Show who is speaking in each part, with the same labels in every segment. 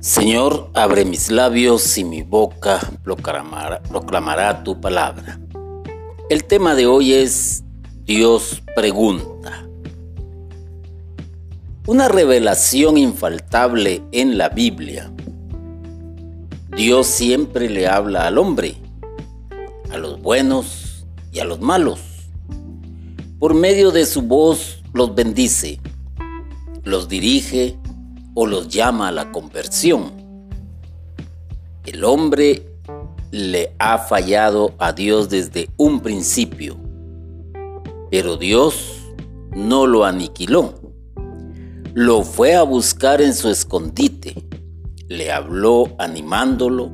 Speaker 1: Señor, abre mis labios y mi boca proclamará, tu palabra. El tema de hoy es Dios pregunta. Una revelación infaltable en la Biblia. Dios siempre le habla al hombre, a los buenos y a los malos. Por medio de su voz los bendice, los dirige o los llama a la conversión. El hombre le ha fallado a Dios desde un principio, pero Dios no lo aniquiló. Lo fue a buscar en su escondite, le habló animándolo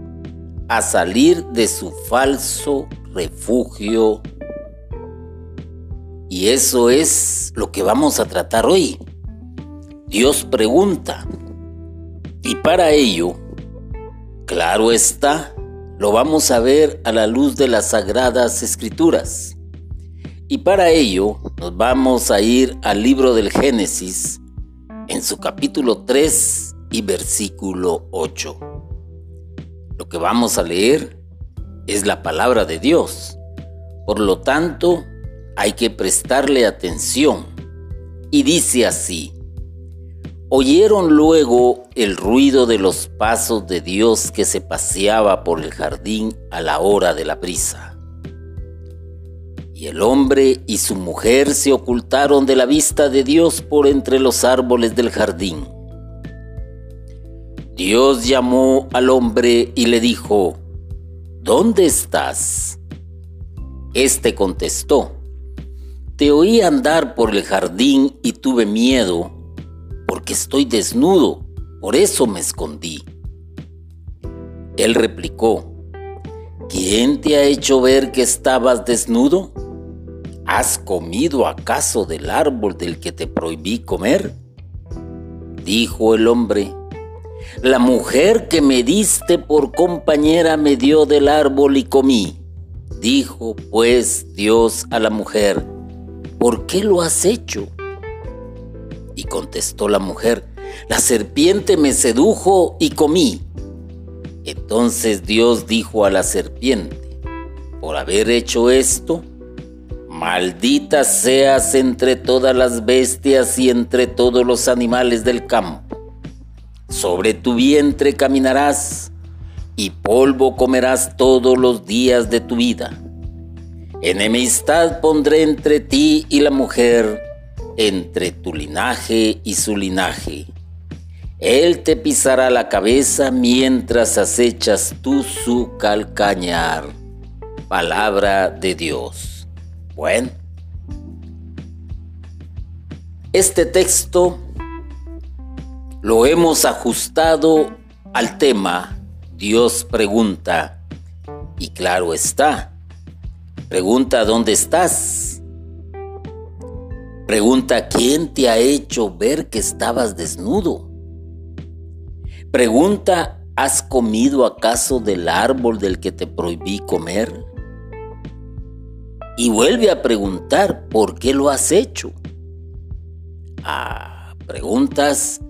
Speaker 1: a salir de su falso refugio. Y eso es lo que vamos a tratar hoy. Dios pregunta. Y para ello, claro está, lo vamos a ver a la luz de las sagradas escrituras. Y para ello nos vamos a ir al libro del Génesis en su capítulo 3 y versículo 8. Lo que vamos a leer es la palabra de Dios. Por lo tanto, hay que prestarle atención. Y dice así, Oyeron luego el ruido de los pasos de Dios que se paseaba por el jardín a la hora de la brisa. Y el hombre y su mujer se ocultaron de la vista de Dios por entre los árboles del jardín. Dios llamó al hombre y le dijo, ¿Dónde estás? Este contestó, Te oí andar por el jardín y tuve miedo porque estoy desnudo, por eso me escondí. Él replicó, ¿quién te ha hecho ver que estabas desnudo? ¿Has comido acaso del árbol del que te prohibí comer? Dijo el hombre, la mujer que me diste por compañera me dio del árbol y comí. Dijo pues Dios a la mujer, ¿por qué lo has hecho? Y contestó la mujer, la serpiente me sedujo y comí. Entonces Dios dijo a la serpiente, por haber hecho esto, maldita seas entre todas las bestias y entre todos los animales del campo. Sobre tu vientre caminarás y polvo comerás todos los días de tu vida. Enemistad pondré entre ti y la mujer entre tu linaje y su linaje. Él te pisará la cabeza mientras acechas tú su calcañar. Palabra de Dios. Bueno, este texto lo hemos ajustado al tema Dios pregunta. Y claro está, pregunta dónde estás Pregunta, ¿quién te ha hecho ver que estabas desnudo? Pregunta, ¿has comido acaso del árbol del que te prohibí comer? Y vuelve a preguntar, ¿por qué lo has hecho? Ah, preguntas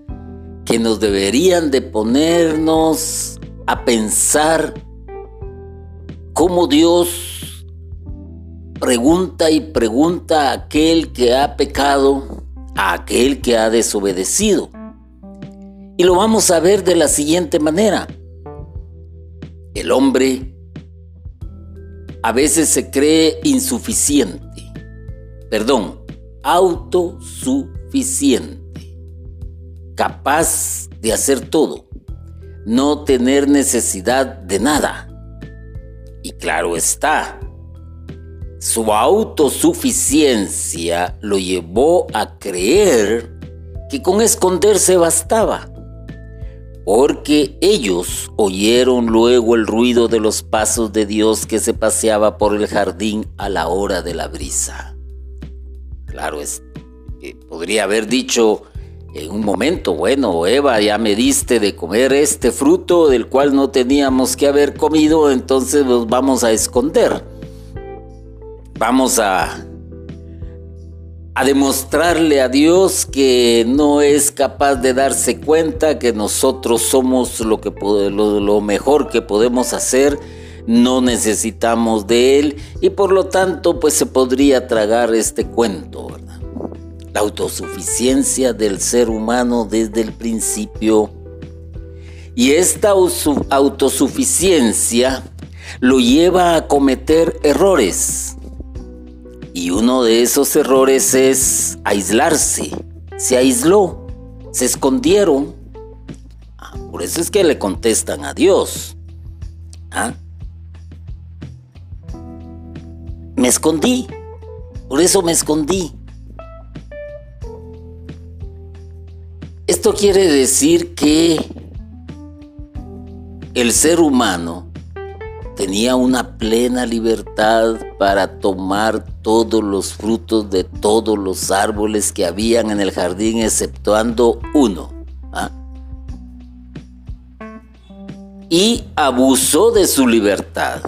Speaker 1: que nos deberían de ponernos a pensar cómo Dios pregunta y pregunta a aquel que ha pecado, a aquel que ha desobedecido. Y lo vamos a ver de la siguiente manera. El hombre a veces se cree insuficiente, perdón, autosuficiente, capaz de hacer todo, no tener necesidad de nada. Y claro está, su autosuficiencia lo llevó a creer que con esconderse bastaba, porque ellos oyeron luego el ruido de los pasos de Dios que se paseaba por el jardín a la hora de la brisa. Claro, es, eh, podría haber dicho en un momento, bueno, Eva, ya me diste de comer este fruto del cual no teníamos que haber comido, entonces nos vamos a esconder vamos a, a demostrarle a Dios que no es capaz de darse cuenta que nosotros somos lo, que, lo, mejor que podemos hacer, no necesitamos de Él y por lo tanto pues se podría tragar este cuento. La autosuficiencia del ser humano desde el principio y esta autosuficiencia lo lleva a cometer errores y uno de esos errores es aislarse. Se aisló, se escondieron. Ah, por eso es que le contestan a Dios. ¿Ah? Me escondí. Por eso me escondí. Esto quiere decir que el ser humano tenía una plena libertad para tomar todos los frutos de todos los árboles que habían en el jardín, exceptuando uno. ¿ah? Y abusó de su libertad,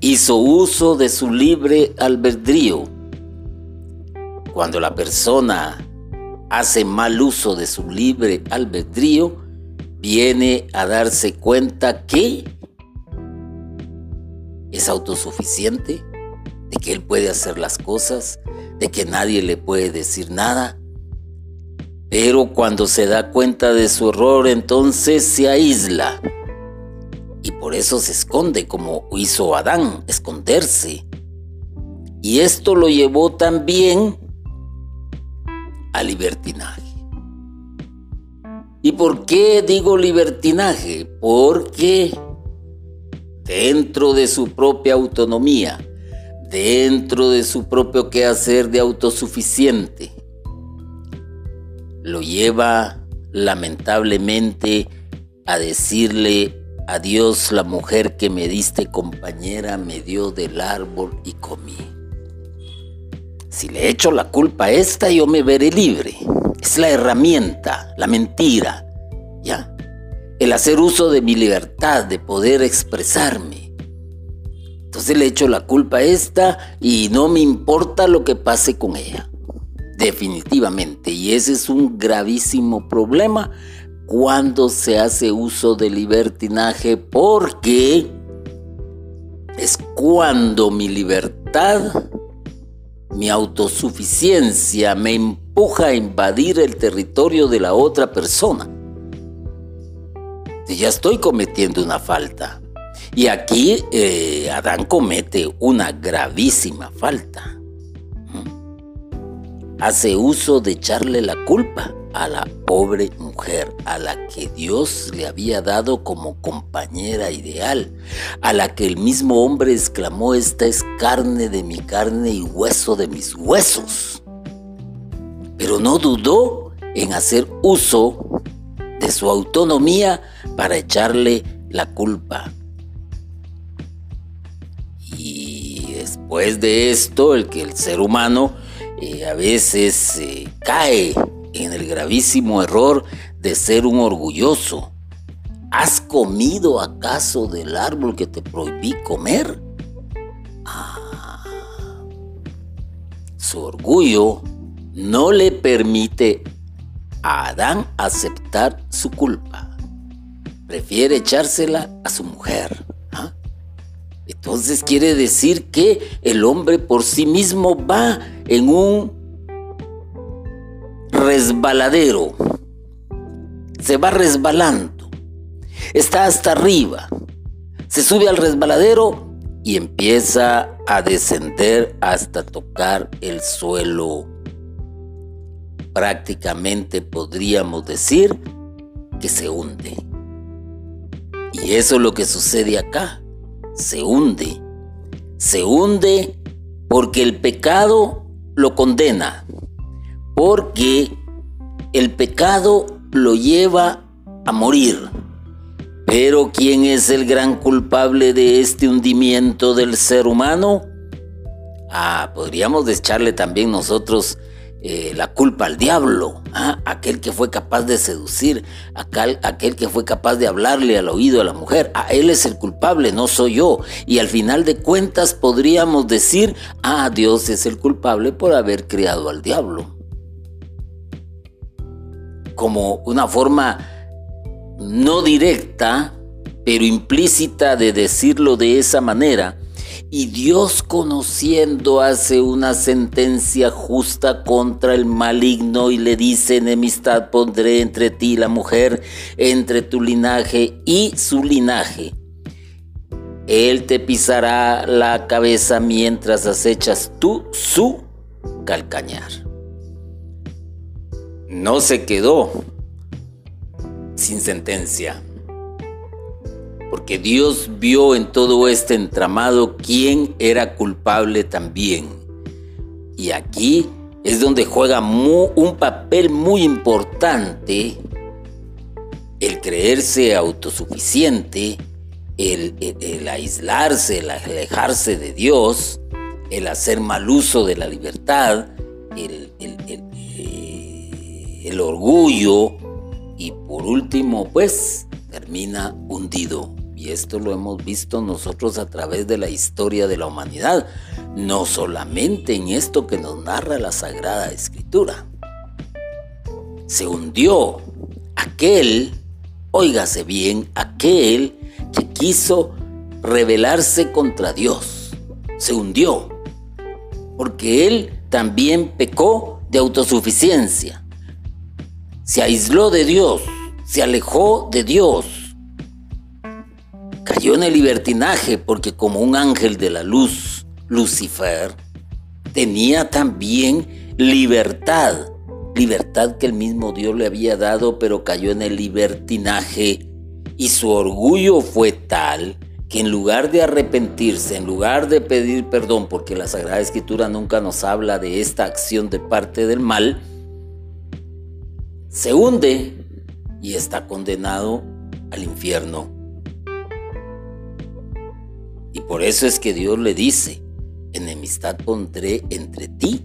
Speaker 1: hizo uso de su libre albedrío. Cuando la persona hace mal uso de su libre albedrío, viene a darse cuenta que es autosuficiente, de que él puede hacer las cosas, de que nadie le puede decir nada. Pero cuando se da cuenta de su error, entonces se aísla. Y por eso se esconde como hizo Adán, esconderse. Y esto lo llevó también al libertinaje. ¿Y por qué digo libertinaje? Porque dentro de su propia autonomía, dentro de su propio quehacer de autosuficiente. Lo lleva lamentablemente a decirle a Dios, la mujer que me diste compañera me dio del árbol y comí. Si le echo la culpa a esta, yo me veré libre. Es la herramienta, la mentira, ¿ya? el hacer uso de mi libertad, de poder expresarme. Entonces le echo la culpa a esta y no me importa lo que pase con ella. Definitivamente. Y ese es un gravísimo problema cuando se hace uso de libertinaje porque es cuando mi libertad, mi autosuficiencia me empuja a invadir el territorio de la otra persona ya estoy cometiendo una falta. Y aquí eh, Adán comete una gravísima falta. Hace uso de echarle la culpa a la pobre mujer, a la que Dios le había dado como compañera ideal, a la que el mismo hombre exclamó, esta es carne de mi carne y hueso de mis huesos. Pero no dudó en hacer uso de su autonomía para echarle la culpa. Después de esto, el que el ser humano eh, a veces eh, cae en el gravísimo error de ser un orgulloso. ¿Has comido acaso del árbol que te prohibí comer? Ah, su orgullo no le permite a Adán aceptar su culpa prefiere echársela a su mujer. Entonces quiere decir que el hombre por sí mismo va en un resbaladero. Se va resbalando. Está hasta arriba. Se sube al resbaladero y empieza a descender hasta tocar el suelo. Prácticamente podríamos decir que se hunde. Y eso es lo que sucede acá. Se hunde. Se hunde porque el pecado lo condena. Porque el pecado lo lleva a morir. Pero ¿quién es el gran culpable de este hundimiento del ser humano? Ah, podríamos echarle también nosotros eh, la culpa al diablo, ¿ah? aquel que fue capaz de seducir, aquel, aquel que fue capaz de hablarle al oído a la mujer. A él es el culpable, no soy yo. Y al final de cuentas podríamos decir, ah, Dios es el culpable por haber creado al diablo. Como una forma no directa, pero implícita de decirlo de esa manera, y Dios conociendo hace una sentencia justa contra el maligno y le dice, enemistad pondré entre ti la mujer, entre tu linaje y su linaje. Él te pisará la cabeza mientras acechas tú su calcañar. No se quedó sin sentencia porque Dios vio en todo este entramado quién era culpable también. Y aquí es donde juega un papel muy importante el creerse autosuficiente, el, aislarse, el alejarse de Dios, el hacer mal uso de la libertad, el, el orgullo y por último pues termina hundido y esto lo hemos visto nosotros a través de la historia de la humanidad, no solamente en esto que nos narra la Sagrada Escritura. Se hundió aquel, óigase bien, aquel que quiso rebelarse contra Dios. Se hundió, porque él también pecó de autosuficiencia. Se aisló de Dios, se alejó de Dios cayó en el libertinaje porque como un ángel de la luz, Lucifer, tenía también libertad, libertad que el mismo Dios le había dado, pero cayó en el libertinaje y su orgullo fue tal que en lugar de arrepentirse, en lugar de pedir perdón, porque la Sagrada Escritura nunca nos habla de esta acción de parte del mal, se hunde y está condenado al infierno. Por eso es que Dios le dice, enemistad pondré entre ti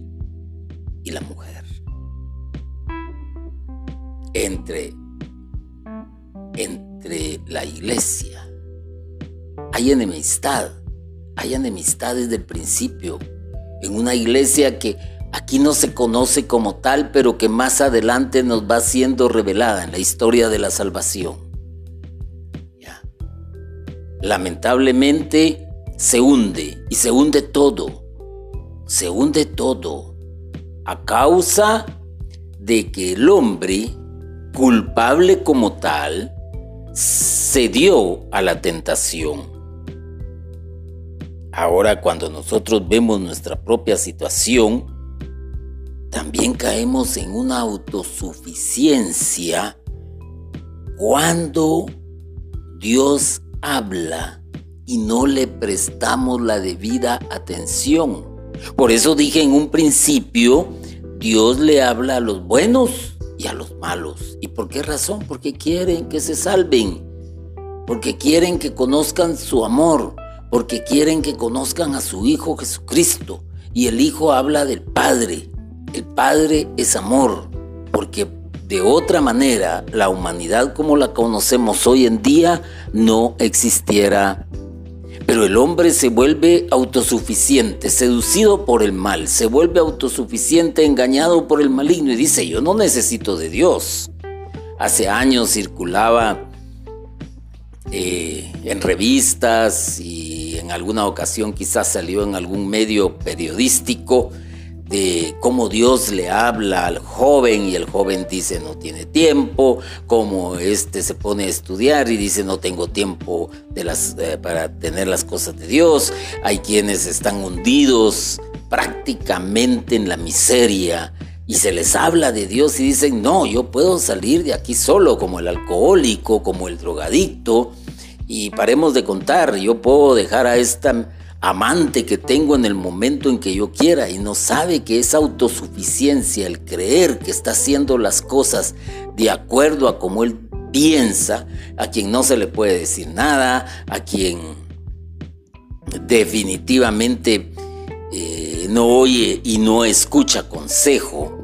Speaker 1: y la mujer. Entre, entre la iglesia. Hay enemistad. Hay enemistad desde el principio. En una iglesia que aquí no se conoce como tal, pero que más adelante nos va siendo revelada en la historia de la salvación. lamentablemente se hunde y se hunde todo. Se hunde todo a causa de que el hombre, culpable como tal, cedió a la tentación. Ahora cuando nosotros vemos nuestra propia situación, también caemos en una autosuficiencia cuando Dios habla y no le prestamos la debida atención. Por eso dije en un principio, Dios le habla a los buenos y a los malos. ¿Y por qué razón? Porque quieren que se salven, porque quieren que conozcan su amor, porque quieren que conozcan a su Hijo Jesucristo. Y el Hijo habla del Padre. El Padre es amor, porque de otra manera, la humanidad como la conocemos hoy en día no existiera. Pero el hombre se vuelve autosuficiente, seducido por el mal, se vuelve autosuficiente, engañado por el maligno y dice, yo no necesito de Dios. Hace años circulaba eh, en revistas y en alguna ocasión quizás salió en algún medio periodístico de cómo Dios le habla al joven y el joven dice no tiene tiempo, cómo este se pone a estudiar y dice no tengo tiempo de las, eh, para tener las cosas de Dios. Hay quienes están hundidos prácticamente en la miseria y se les habla de Dios y dicen no, yo puedo salir de aquí solo como el alcohólico, como el drogadicto y paremos de contar, yo puedo dejar a esta amante que tengo en el momento en que yo quiera y no sabe que es autosuficiencia el creer que está haciendo las cosas de acuerdo a como él piensa, a quien no se le puede decir nada, a quien definitivamente eh, no oye y no escucha consejo,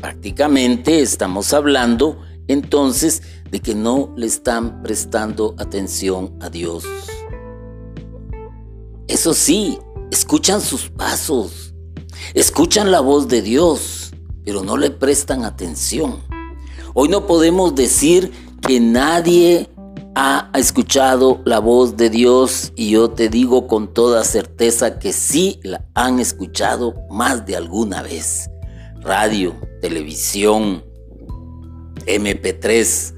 Speaker 1: Prácticamente estamos hablando entonces de que no le están prestando atención a Dios. Eso sí, escuchan sus pasos, escuchan la voz de Dios, pero no le prestan atención. Hoy no podemos decir que nadie ha escuchado la voz de Dios y yo te digo con toda certeza que sí la han escuchado más de alguna vez. Radio, televisión, MP3,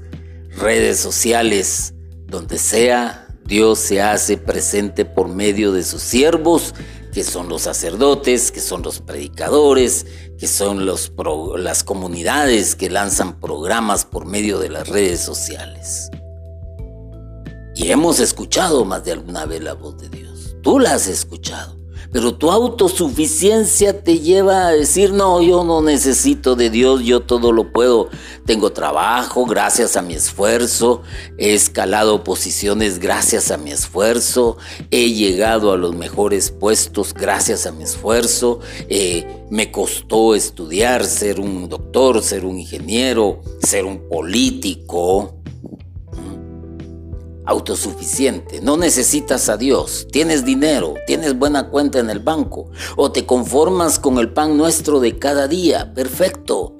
Speaker 1: redes sociales, donde sea, Dios se hace presente por medio de sus siervos, que son los sacerdotes, que son los predicadores, que son las comunidades que lanzan programas por medio de las redes sociales. Y hemos escuchado más de alguna vez la voz de Dios. Tú la has escuchado. Pero tu autosuficiencia te lleva a decir, no, yo no necesito de Dios, yo todo lo puedo. Tengo trabajo gracias a mi esfuerzo, he escalado posiciones gracias a mi esfuerzo, he llegado a los mejores puestos gracias a mi esfuerzo, eh, me costó estudiar, ser un doctor, ser un ingeniero, ser un político autosuficiente, no necesitas a Dios, tienes dinero, tienes buena cuenta en el banco o te conformas con el pan nuestro de cada día, perfecto.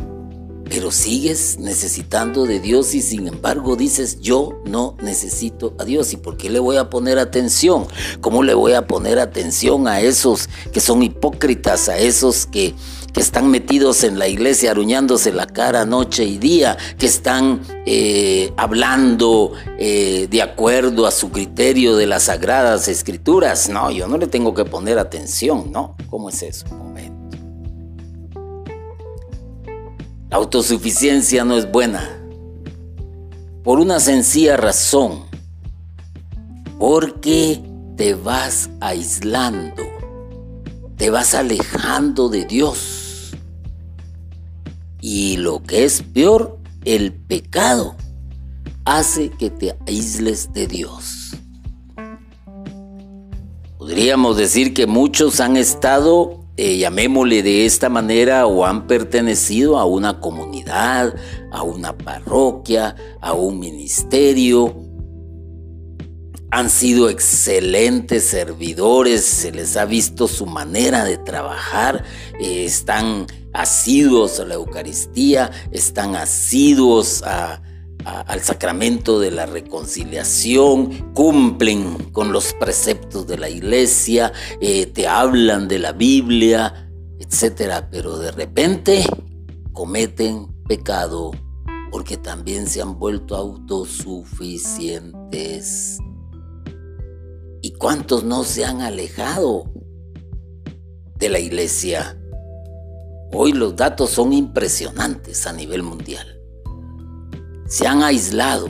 Speaker 1: Pero sigues necesitando de Dios y sin embargo dices, yo no necesito a Dios. ¿Y por qué le voy a poner atención? ¿Cómo le voy a poner atención a esos que son hipócritas, a esos que que están metidos en la iglesia aruñándose la cara noche y día, que están eh, hablando eh, de acuerdo a su criterio de las sagradas escrituras. No, yo no le tengo que poner atención, ¿no? ¿Cómo es eso? La autosuficiencia no es buena. Por una sencilla razón. Porque te vas aislando. Te vas alejando de Dios y lo que es peor, el pecado hace que te aísles de Dios. Podríamos decir que muchos han estado, eh, llamémosle de esta manera, o han pertenecido a una comunidad, a una parroquia, a un ministerio. Han sido excelentes servidores, se les ha visto su manera de trabajar, eh, están asiduos a la Eucaristía, están asiduos al sacramento de la reconciliación, cumplen con los preceptos de la iglesia, eh, te hablan de la Biblia, etc. Pero de repente cometen pecado porque también se han vuelto autosuficientes. ¿Y cuántos no se han alejado de la iglesia? Hoy los datos son impresionantes a nivel mundial. Se han aislado,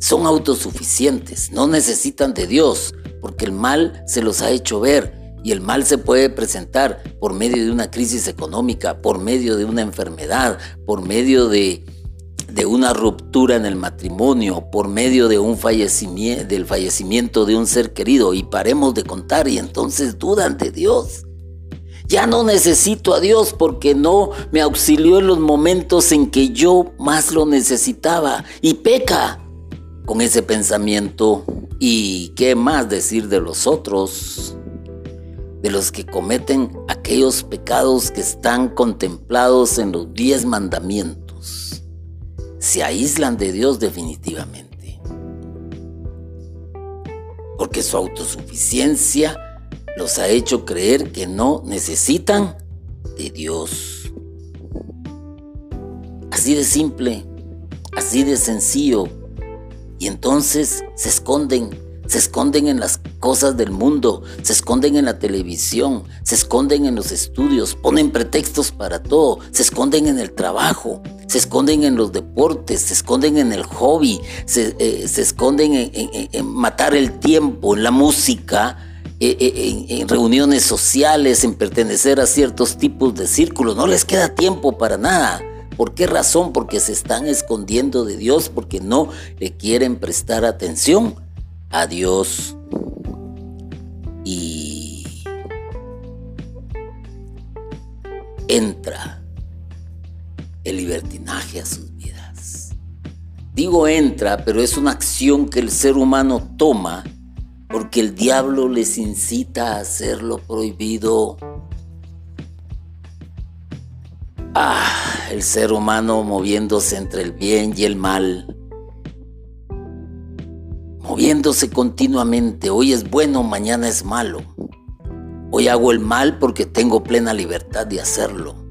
Speaker 1: son autosuficientes, no necesitan de Dios, porque el mal se los ha hecho ver y el mal se puede presentar por medio de una crisis económica, por medio de una enfermedad, por medio de, de una ruptura en el matrimonio, por medio de un fallecimiento, del fallecimiento de un ser querido. Y paremos de contar y entonces dudan de Dios. Ya no necesito a Dios porque no me auxilió en los momentos en que yo más lo necesitaba. Y peca con ese pensamiento. ¿Y qué más decir de los otros? De los que cometen aquellos pecados que están contemplados en los diez mandamientos. Se aíslan de Dios definitivamente. Porque su autosuficiencia los ha hecho creer que no necesitan de Dios. Así de simple, así de sencillo. Y entonces se esconden, se esconden en las cosas del mundo, se esconden en la televisión, se esconden en los estudios, ponen pretextos para todo, se esconden en el trabajo, se esconden en los deportes, se esconden en el hobby, se, eh, esconden en matar el tiempo, en la música, eh, eh, en, reuniones sociales, en pertenecer a ciertos tipos de círculos. No les queda tiempo para nada. ¿Por qué razón? Porque se están escondiendo de Dios, porque no le quieren prestar atención a Dios. Y entra el libertinaje a sus vidas. Digo entra, pero es una acción que el ser humano toma porque el diablo les incita a hacer lo prohibido. Ah, el ser humano moviéndose entre el bien y el mal, moviéndose continuamente. Hoy es bueno, mañana es malo. Hoy hago el mal porque tengo plena libertad de hacerlo.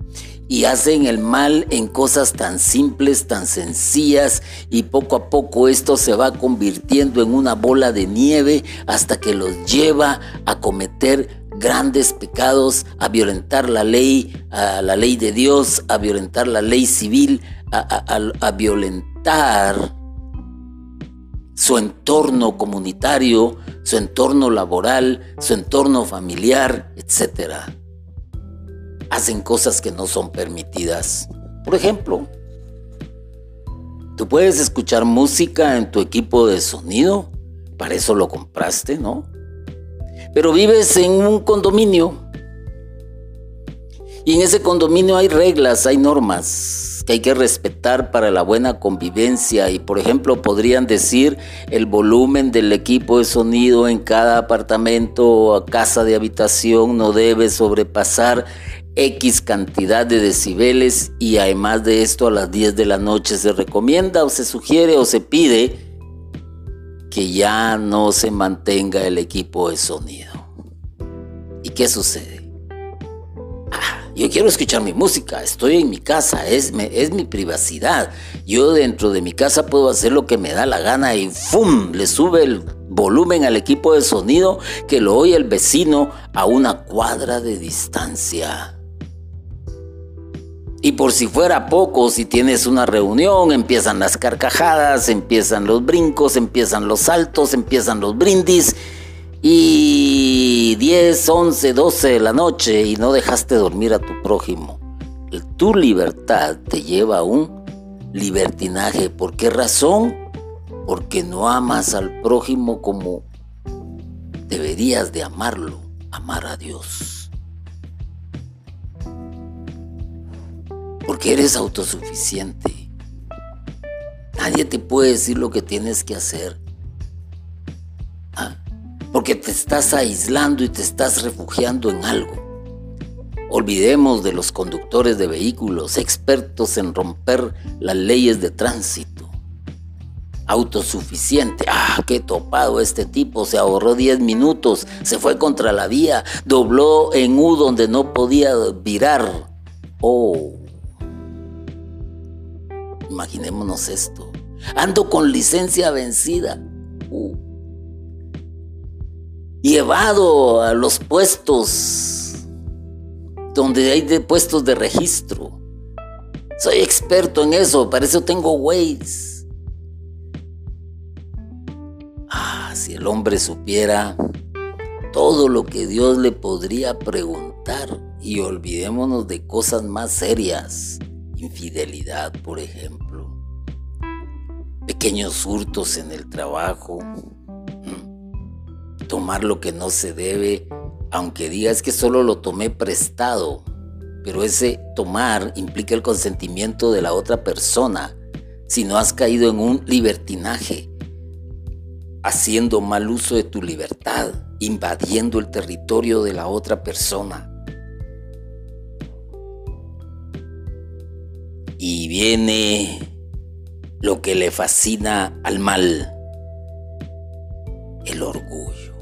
Speaker 1: Y hacen el mal en cosas tan simples, tan sencillas, y poco a poco esto se va convirtiendo en una bola de nieve hasta que los lleva a cometer grandes pecados, a violentar la ley, a la ley de Dios, a violentar la ley civil, a, violentar su entorno comunitario, su entorno laboral, su entorno familiar, etc. Hacen cosas que no son permitidas. Por ejemplo, tú puedes escuchar música en tu equipo de sonido, para eso lo compraste, ¿no? pero vives en un condominio. Y en ese condominio hay reglas, hay normas que hay que respetar para la buena convivencia. Y por ejemplo, podrían decir el volumen del equipo de sonido en cada apartamento o casa de habitación no debe sobrepasar X cantidad de decibeles y además de esto a las 10 de la noche se recomienda o se sugiere o se pide que ya no se mantenga el equipo de sonido. ¿Y qué sucede? Ah, yo quiero escuchar mi música, estoy en mi casa, es, es mi privacidad. Yo dentro de mi casa puedo hacer lo que me da la gana y ¡fum! Le sube el volumen al equipo de sonido que lo oye el vecino a una cuadra de distancia. Y por si fuera poco, si tienes una reunión, empiezan las carcajadas, empiezan los brincos, empiezan los saltos, empiezan los brindis. Y 10, 11, 12 de la noche y no dejaste dormir a tu prójimo. Tu libertad te lleva a un libertinaje. ¿Por qué razón? Porque no amas al prójimo como deberías de amarlo, amar a Dios. Porque eres autosuficiente. Nadie te puede decir lo que tienes que hacer. ¿Ah? Porque te estás aislando y te estás refugiando en algo. Olvidemos de los conductores de vehículos, expertos en romper las leyes de tránsito. Autosuficiente. Ah, qué topado este tipo. Se ahorró 10 minutos, se fue contra la vía, dobló en U donde no podía virar. Oh, Imaginémonos esto. Ando con licencia vencida. Uh. Llevado a los puestos donde hay de puestos de registro. Soy experto en eso, para eso tengo Waze. Ah, si el hombre supiera todo lo que Dios le podría preguntar y olvidémonos de cosas más serias infidelidad, por ejemplo, pequeños hurtos en el trabajo, tomar lo que no se debe, aunque digas que solo lo tomé prestado, pero ese tomar implica el consentimiento de la otra persona. Si no has caído en un libertinaje, haciendo mal uso de tu libertad, invadiendo el territorio de la otra persona, y viene lo que le fascina al mal, el orgullo.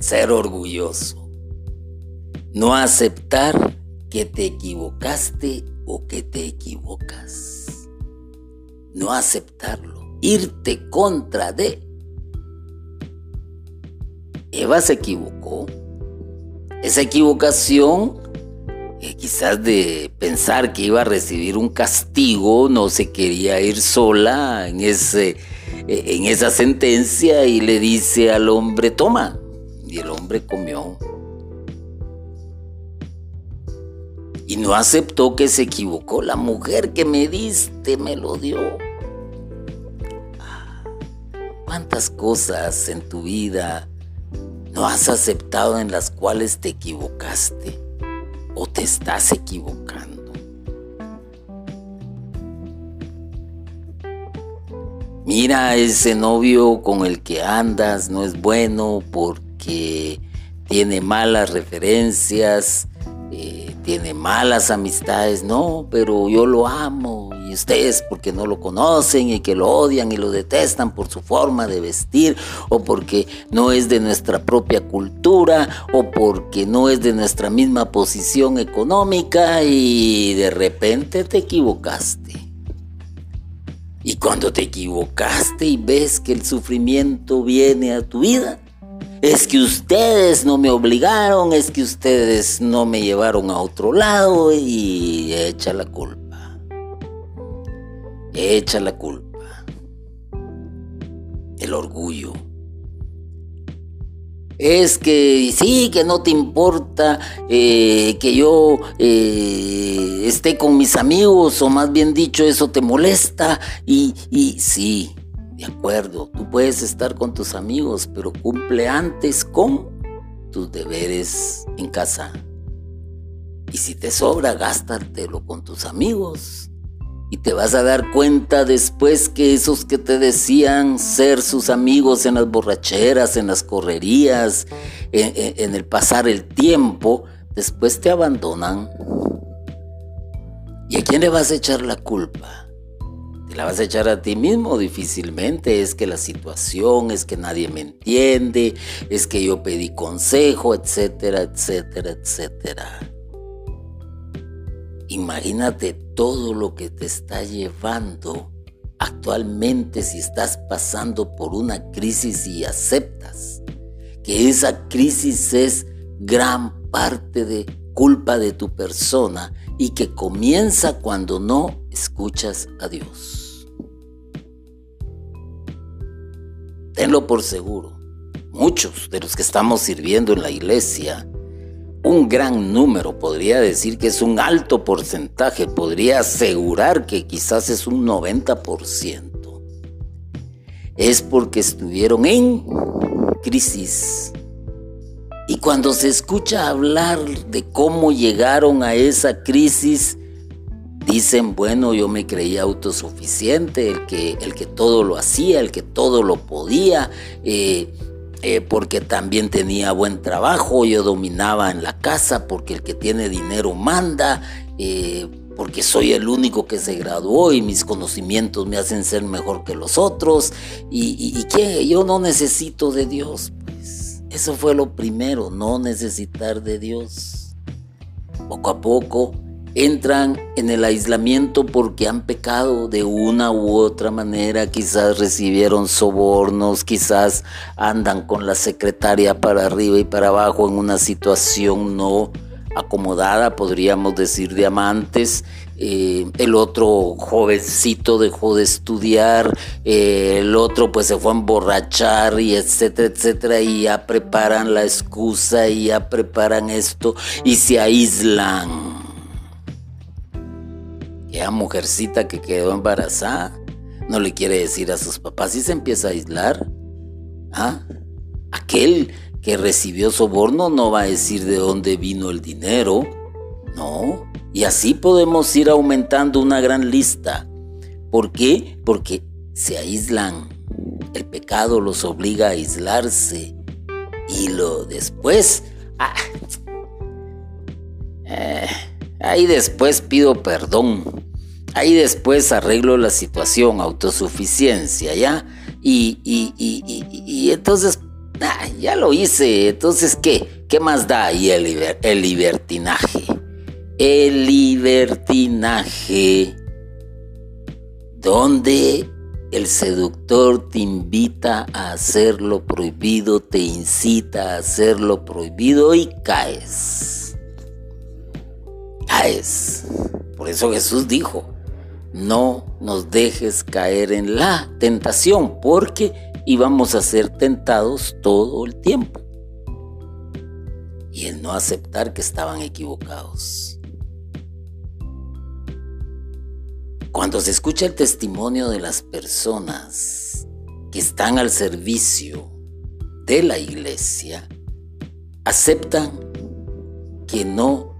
Speaker 1: Ser orgulloso. No aceptar que te equivocaste o que te equivocas. No aceptarlo. Irte contra de. Eva se equivocó. Esa equivocación quizás de pensar que iba a recibir un castigo, no se quería ir sola en, ese, en esa sentencia y le dice al hombre, toma. Y el hombre comió. Y no aceptó que se equivocó. La mujer que me diste me lo dio. ¿Cuántas cosas en tu vida no has aceptado en las cuales te equivocaste? o te estás equivocando. Mira, ese novio con el que andas no es bueno porque tiene malas referencias, eh, tiene malas amistades, no, pero yo lo amo y ustedes porque no lo conocen y que lo odian y lo detestan por su forma de vestir o porque no es de nuestra propia cultura o porque no es de nuestra misma posición económica y de repente te equivocaste. Y cuando te equivocaste y ves que el sufrimiento viene a tu vida, es que ustedes no me obligaron, es que ustedes no me llevaron a otro lado y echa la culpa. Echa la culpa. El orgullo. Es que sí, que no te importa eh, que yo eh, esté con mis amigos, o más bien dicho, eso te molesta. Y, y sí, acuerdo, tú puedes estar con tus amigos, pero cumple antes con tus deberes en casa. Y si te sobra, gástatelo con tus amigos. Y te vas a dar cuenta después que esos que te decían ser sus amigos en las borracheras, en las correrías, en, en el pasar el tiempo, después te abandonan. ¿Y a quién le vas a echar la culpa? La vas a echar a ti mismo difícilmente. Es que la situación, es que nadie me entiende, es que yo pedí consejo, etcétera, etcétera, etcétera. Imagínate todo lo que te está llevando actualmente si estás pasando por una crisis y aceptas que esa crisis es gran parte de culpa de tu persona y que comienza cuando no escuchas a Dios. Tenlo por seguro, muchos de los que estamos sirviendo en la iglesia, un gran número, podría decir que es un alto porcentaje, podría asegurar que quizás es un 90%, es porque estuvieron en crisis. Y cuando se escucha hablar de cómo llegaron a esa crisis, Dicen, bueno, yo me creía autosuficiente, el que, el que todo lo hacía, el que todo lo podía, eh, eh, porque también tenía buen trabajo, yo dominaba en la casa, porque el que tiene dinero manda, eh, porque soy el único que se graduó y mis conocimientos me hacen ser mejor que los otros, y, y yo no necesito de Dios, pues eso fue lo primero, no necesitar de Dios. Poco a poco entran en el aislamiento porque han pecado de una u otra manera, quizás recibieron sobornos, quizás andan con la secretaria para arriba y para abajo en una situación no acomodada, podríamos decir, de amantes. Eh, el otro jovencito dejó de estudiar, eh, el otro pues se fue a emborrachar y etcétera, etcétera, y ya preparan la excusa y ya preparan esto y se aíslan esa mujercita que quedó embarazada no le quiere decir a sus papás y se empieza a aislar. ¿Ah? Aquel que recibió soborno no va a decir de dónde vino el dinero. No. Y así podemos ir aumentando una gran lista. ¿Por qué? Porque se aíslan. El pecado los obliga a aislarse. Y lo después... Ah, eh, ahí después pido perdón. Ahí después arreglo la situación, autosuficiencia, ¿ya? Y, y, y, y entonces, ya lo hice, entonces, ¿qué? ¿Qué más da ahí el, el libertinaje? El libertinaje, donde el seductor te invita a hacer lo prohibido, te incita a hacer lo prohibido y caes. Caes. Por eso Jesús dijo, no nos dejes caer en la tentación, porque íbamos a ser tentados todo el tiempo. Y el no aceptar que estaban equivocados. Cuando se escucha el testimonio de las personas que están al servicio de la iglesia, aceptan que no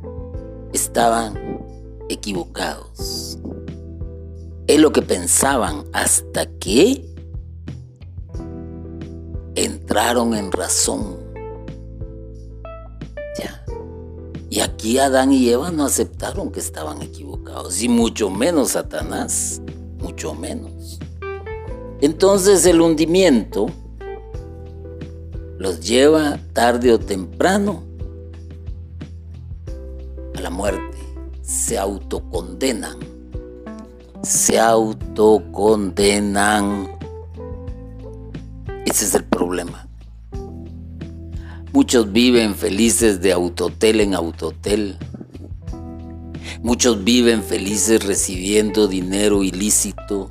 Speaker 1: estaban equivocados es lo que pensaban hasta que entraron en razón. Ya. Y aquí Adán y Eva no aceptaron que estaban equivocados, y mucho menos Satanás, mucho menos. Entonces el hundimiento los lleva tarde o temprano la muerte. Se autocondenan. Se autocondenan. Ese es el problema. Muchos viven felices de autotel en autotel. Muchos viven felices recibiendo dinero ilícito.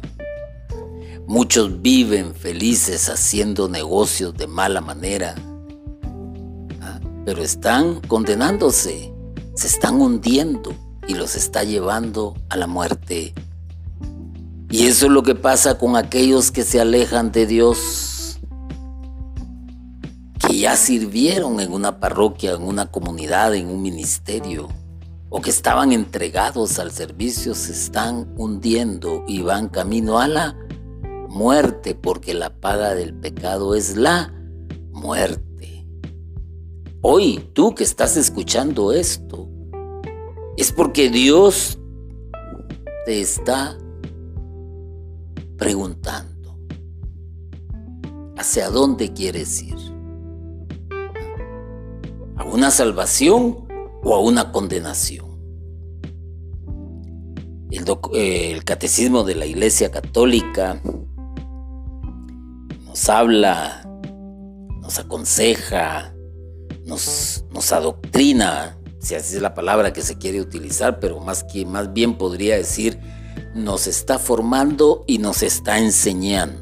Speaker 1: Muchos viven felices haciendo negocios de mala manera. ¿ah? Pero están condenándose, se están hundiendo y los está llevando a la muerte. Y eso es lo que pasa con aquellos que se alejan de Dios que ya sirvieron en una parroquia, en una comunidad, en un ministerio, o que estaban entregados al servicio, se están hundiendo y van camino a la muerte, porque la paga del pecado es la muerte. Hoy, tú que estás escuchando esto, es porque Dios te está preguntando, ¿hacia dónde quieres ir? a una salvación o a una condenación. El, catecismo de la Iglesia Católica nos habla, nos aconseja, nos, adoctrina, si así es la palabra que se quiere utilizar, pero más, que, más bien podría decir, nos está formando y nos está enseñando.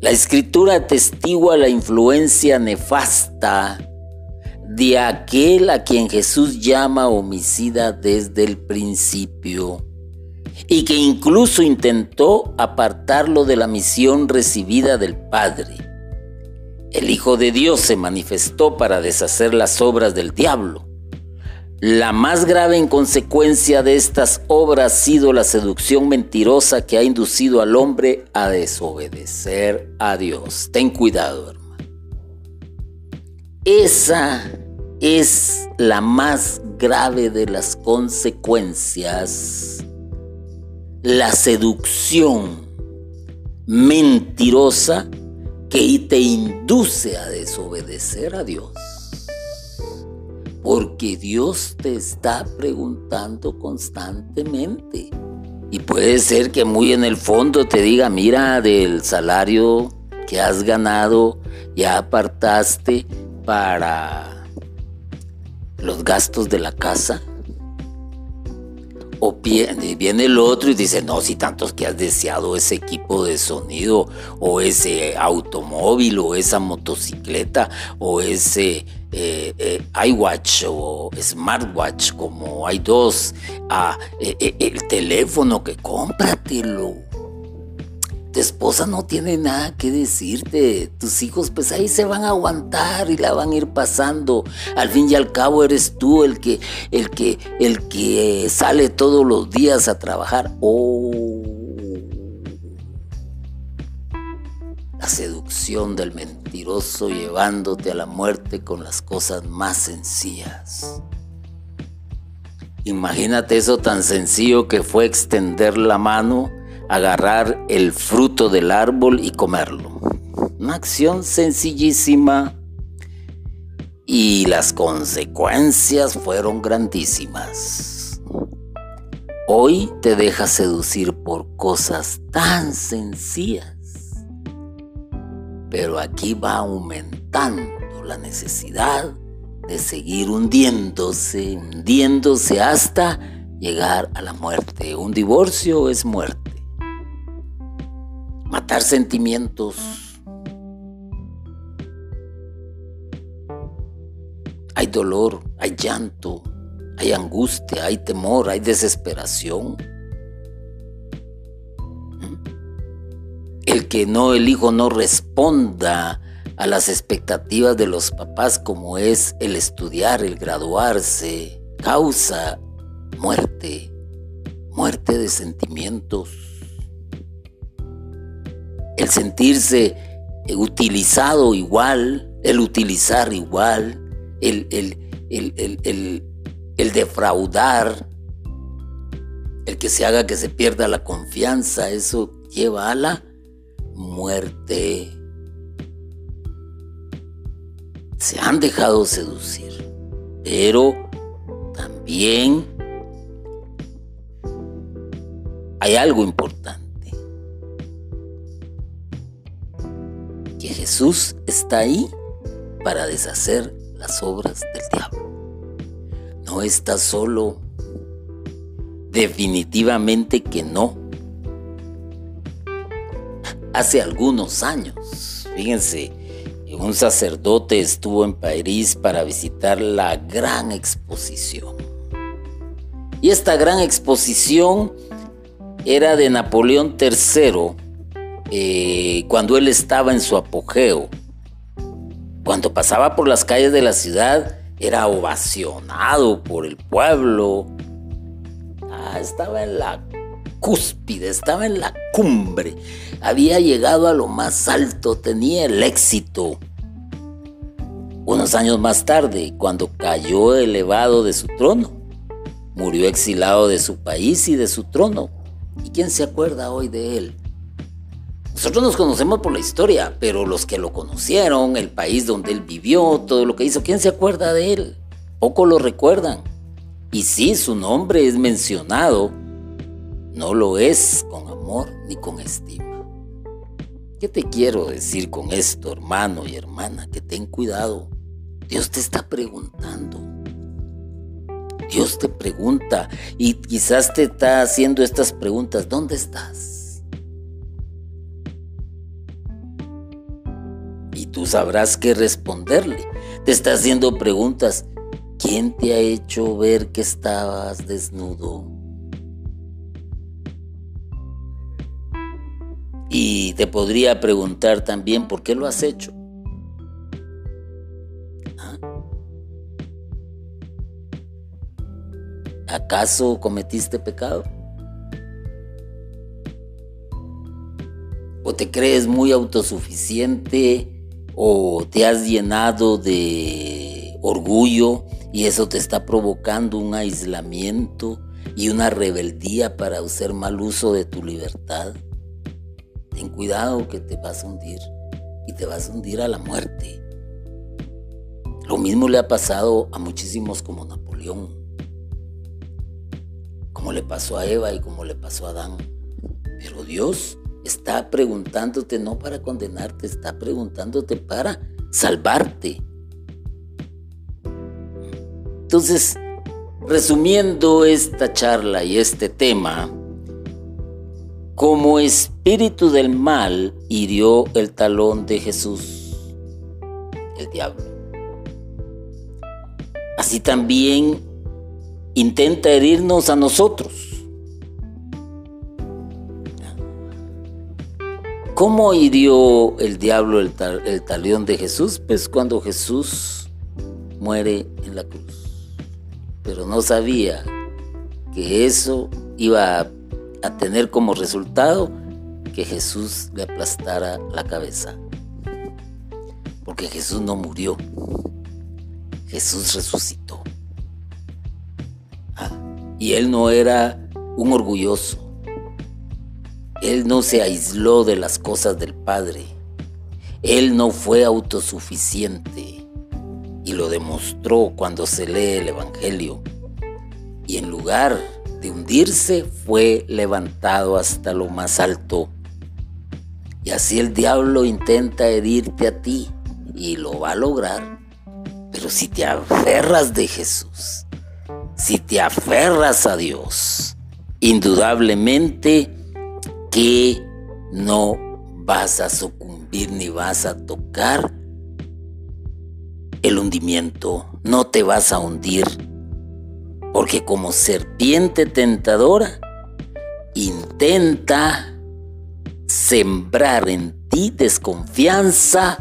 Speaker 1: La escritura atestigua la influencia nefasta de aquel a quien Jesús llama homicida desde el principio y que incluso intentó apartarlo de la misión recibida del Padre. El Hijo de Dios se manifestó para deshacer las obras del diablo la más grave en consecuencia de estas obras ha sido la seducción mentirosa que ha inducido al hombre a desobedecer a Dios. Ten cuidado, hermano. Esa es la más grave de las consecuencias. La seducción mentirosa que te induce a desobedecer a Dios. Porque Dios te está preguntando constantemente. Y puede ser que muy en el fondo te diga, mira, del salario que has ganado, ya apartaste para los gastos de la casa. O viene el otro y dice, no, si tantos que has deseado ese equipo de sonido, o ese automóvil, o esa motocicleta, o ese eh, eh, iWatch o Smartwatch, como hay dos, ah, eh, el teléfono que cómpratelo. Tu esposa no tiene nada que decirte. Tus hijos, pues ahí se van a aguantar y la van a ir pasando. Al fin y al cabo eres tú el que, el que, el que sale todos los días a trabajar. Oh. la seducción del mentiroso llevándote a la muerte con las cosas más sencillas. Imagínate eso tan sencillo que fue extender la mano, agarrar el fruto del árbol y comerlo. Una acción sencillísima y las consecuencias fueron grandísimas. Hoy te dejas seducir por cosas tan sencillas pero aquí va aumentando la necesidad de seguir hundiéndose, hundiéndose hasta llegar a la muerte. Un divorcio es muerte. Matar sentimientos. Hay dolor, hay llanto, hay angustia, hay temor, hay desesperación. el que no el hijo no responda a las expectativas de los papás como es el estudiar, el graduarse, causa muerte, muerte de sentimientos. El sentirse utilizado igual, el utilizar igual, el, el, el defraudar, el que se haga que se pierda la confianza, eso lleva a la muerte. Se han dejado seducir, pero también hay algo importante. Jesús está ahí para deshacer las obras del diablo. No está solo. Definitivamente que no. Hace algunos años, fíjense, un sacerdote estuvo en París para visitar la gran exposición. Y esta gran exposición era de Napoleón III eh, cuando él estaba en su apogeo. Cuando pasaba por las calles de la ciudad era ovacionado por el pueblo. Ah, estaba en la cúspide, estaba en la cumbre. Había llegado a lo más alto, tenía el éxito. Unos años más tarde, cuando cayó elevado de su trono, murió exilado de su país y de su trono ¿Y quién se acuerda hoy de él? Nosotros nos conocemos por la historia, pero los que lo conocieron, el país donde él vivió, todo lo que hizo, ¿quién se acuerda de él? Poco lo recuerdan. Y si su nombre es mencionado, no lo es con amor ni con estima. ¿Qué te quiero decir con esto, hermano y hermana? Que ten cuidado. Dios te está preguntando. Dios te pregunta y quizás te está haciendo estas preguntas. ¿Dónde estás? Tú sabrás qué responderle. Te está haciendo preguntas. ¿Quién te ha hecho ver que estabas desnudo? Y te podría preguntar también, ¿por qué lo has hecho? ¿Acaso cometiste pecado? ¿O te crees muy autosuficiente o te has llenado de orgullo y eso te está provocando un aislamiento y una rebeldía para hacer mal uso de tu libertad? Ten cuidado que te vas a hundir y te vas a hundir a la muerte. Lo mismo le ha pasado a muchísimos como Napoleón como le pasó a Eva y como le pasó a Adán. Pero Dios está preguntándote no para condenarte, está preguntándote para salvarte. Entonces, resumiendo esta charla y este tema, como espíritu del mal hirió el talón de Jesús, el diablo. Así también intenta herirnos a nosotros. ¿Cómo hirió el diablo el, talión de Jesús? Pues cuando Jesús muere en la cruz. Pero no sabía que eso iba a, tener como resultado que Jesús le aplastara la cabeza. Porque Jesús no murió. Jesús resucitó. Y él no era un orgulloso. Él no se aisló de las cosas del Padre. Él no fue autosuficiente. Y lo demostró cuando se lee el Evangelio. Y en lugar de hundirse, fue levantado hasta lo más alto. Y así el diablo intenta herirte a ti y lo va a lograr. Pero si te aferras de Jesús, si te aferras a Dios, indudablemente que no vas a sucumbir ni vas a tocar el hundimiento, no te vas a hundir, porque como serpiente tentadora, intenta sembrar en ti desconfianza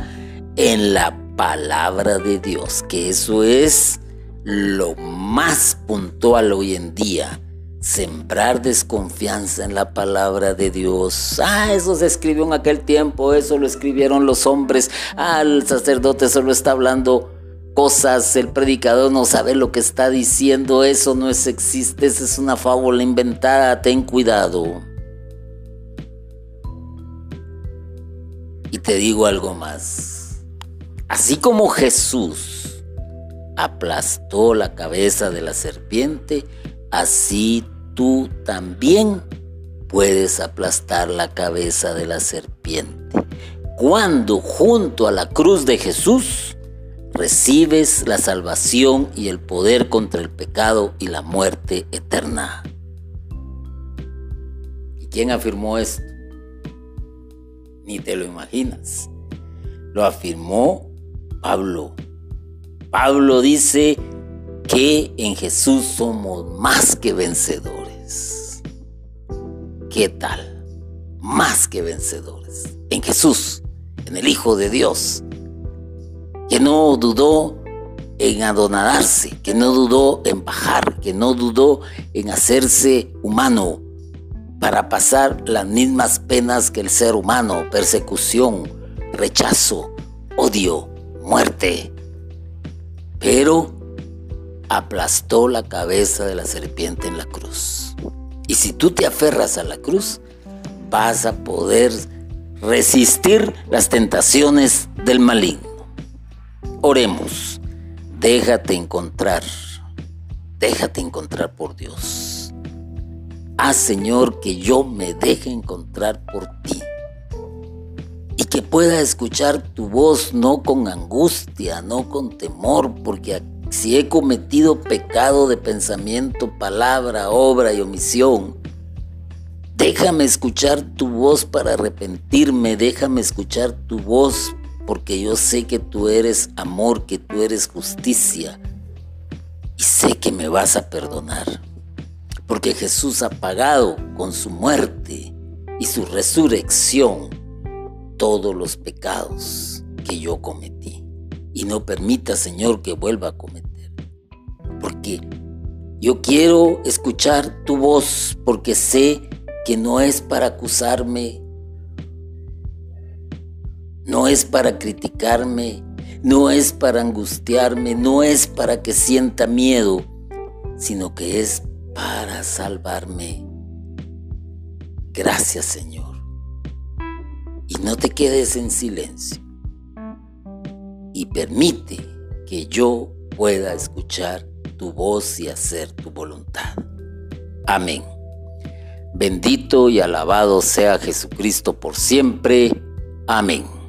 Speaker 1: en la palabra de Dios, que eso es lo más puntual hoy en día. Sembrar desconfianza en la palabra de Dios. Ah, eso se escribió en aquel tiempo, eso lo escribieron los hombres. Ah, el sacerdote solo está hablando cosas, el predicador no sabe lo que está diciendo, eso no es, existe, esa es una fábula inventada, ten cuidado. Y te digo algo más. Así como Jesús aplastó la cabeza de la serpiente, así tú también puedes aplastar la cabeza de la serpiente. Cuando junto a la cruz de Jesús recibes la salvación y el poder contra el pecado y la muerte eterna. ¿Y quién afirmó esto? Ni te lo imaginas. Lo afirmó Pablo. Pablo dice que en Jesús somos más que ¿Qué tal? Más que vencedores. En Jesús, en el Hijo de Dios, que no dudó en adonarse, que no dudó en bajar, que no dudó en hacerse humano, para pasar las mismas penas que el ser humano, persecución, rechazo, odio, muerte. Pero aplastó la cabeza de la serpiente en la cruz. Y si tú te aferras a la cruz, vas a poder resistir las tentaciones del maligno. Oremos, déjate encontrar, déjate encontrar por Dios. Haz, Señor, que yo me deje encontrar por ti y que pueda escuchar tu voz no con angustia, no con temor, porque si he cometido pecado de pensamiento, palabra, obra y omisión, déjame escuchar tu voz para arrepentirme, déjame escuchar tu voz porque yo sé que tú eres amor, que tú eres justicia y sé que me vas a perdonar porque Jesús ha pagado con su muerte y su resurrección todos los pecados que yo cometí. Y no permita, Señor, que vuelva a cometer. Porque yo quiero escuchar tu voz, porque sé que no es para acusarme, no es para criticarme, no es para angustiarme, no es para que sienta miedo, sino que es para salvarme. Gracias Señor. Y no te quedes en silencio. Y permite que yo pueda escuchar tu voz y hacer tu voluntad. Amén. Bendito y alabado sea Jesucristo por siempre. Amén.